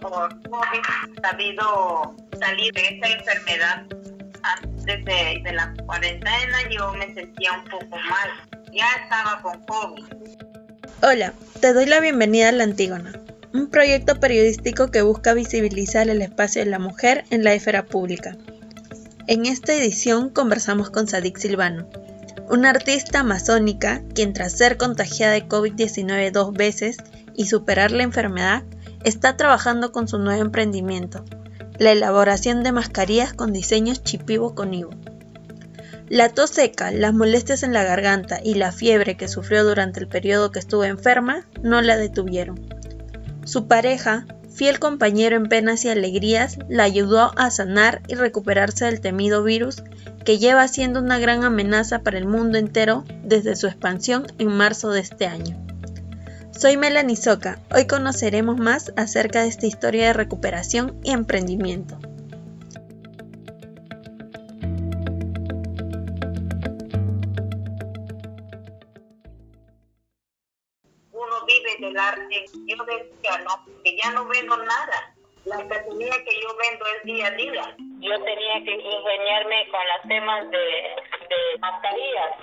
por COVID, sabido salir de esta enfermedad antes de, la cuarentena, yo me sentía un poco mal. Ya estaba con COVID. Hola, te doy la bienvenida a La Antígona, un proyecto periodístico que busca visibilizar el espacio de la mujer en la esfera pública. En esta edición conversamos con Sadik Silvano, una artista amazónica quien tras ser contagiada de COVID-19 dos veces y superar la enfermedad, está trabajando con su nuevo emprendimiento, la elaboración de mascarillas con diseños chipivo con Ivo. La tos seca, las molestias en la garganta y la fiebre que sufrió durante el periodo que estuvo enferma no la detuvieron. Su pareja, fiel compañero en penas y alegrías, la ayudó a sanar y recuperarse del temido virus que lleva siendo una gran amenaza para el mundo entero desde su expansión en marzo de este año. Soy Melanie Soca. Hoy conoceremos más acerca de esta historia de recuperación y emprendimiento. Uno vive del arte. Yo decía, no, que ya no vendo nada. La artesanía que yo vendo es día a día. Yo tenía que ingeniarme con las temas de, de mascarillas.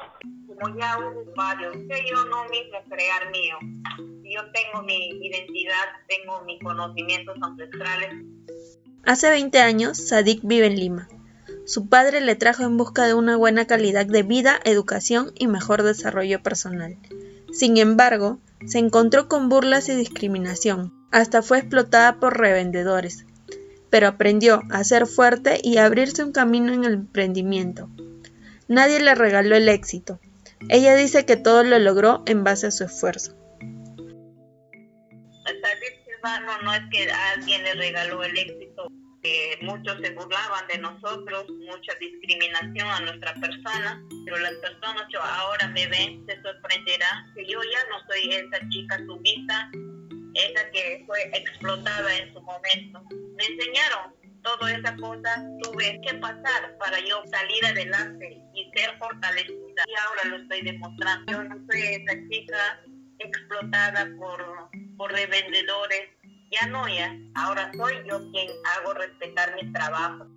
Como ya hubo varios, que yo no mismo crear mío yo tengo mi identidad, tengo mis conocimientos ancestrales. Hace 20 años, Sadik vive en Lima. Su padre le trajo en busca de una buena calidad de vida, educación y mejor desarrollo personal. Sin embargo, se encontró con burlas y discriminación, hasta fue explotada por revendedores, pero aprendió a ser fuerte y a abrirse un camino en el emprendimiento. Nadie le regaló el éxito. Ella dice que todo lo logró en base a su esfuerzo no es que alguien le regaló el éxito, que muchos se burlaban de nosotros, mucha discriminación a nuestra persona, pero las personas que ahora me ven se sorprenderán que yo ya no soy esa chica sumisa, esa que fue explotada en su momento. Me enseñaron toda esa cosa, tuve que pasar para yo salir adelante y ser fortalecida. Y ahora lo estoy demostrando. Yo no soy esa chica explotada por, por revendedores, ya no, ya. Ahora soy yo quien hago respetar mi trabajo.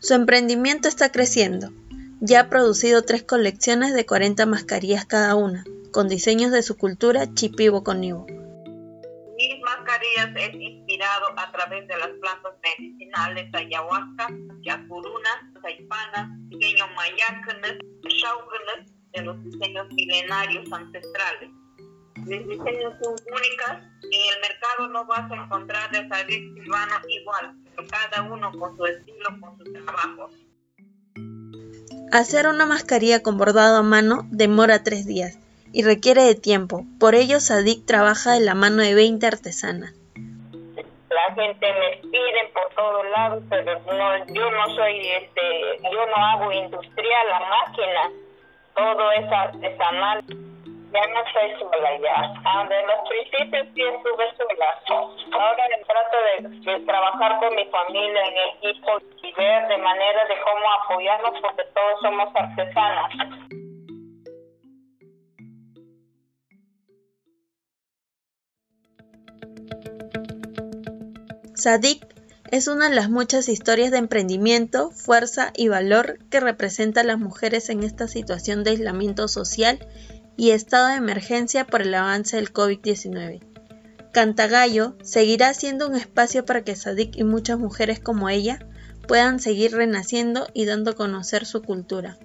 Su emprendimiento está creciendo. Ya ha producido tres colecciones de 40 mascarillas cada una, con diseños de su cultura chipivo con Ivo. Mis mascarillas es inspirado a través de las plantas medicinales ayahuasca, yacuruna, saipanas, pequeños mayácanes, de los diseños milenarios ancestrales. Mis diseños son únicas y en el mercado no vas a encontrar de Sadik Silvano igual, cada uno con su estilo, con su trabajo. Hacer una mascarilla con bordado a mano demora tres días y requiere de tiempo. Por ello, Sadik trabaja de la mano de 20 artesanas. La gente me pide por todos lados, pero no, yo no soy, este, yo no hago industrial, la máquina, todo es artesanal ya no estoy sola ya. Ah, de los principios sí estuve sola. Ahora trato de, trabajar con mi familia en equipo y ver de manera de cómo apoyarnos porque todos somos artesanas. Sadik es una de las muchas historias de emprendimiento, fuerza y valor que representa a las mujeres en esta situación de aislamiento social y estado de emergencia por el avance del COVID-19. Cantagallo seguirá siendo un espacio para que Sadik y muchas mujeres como ella puedan seguir renaciendo y dando a conocer su cultura.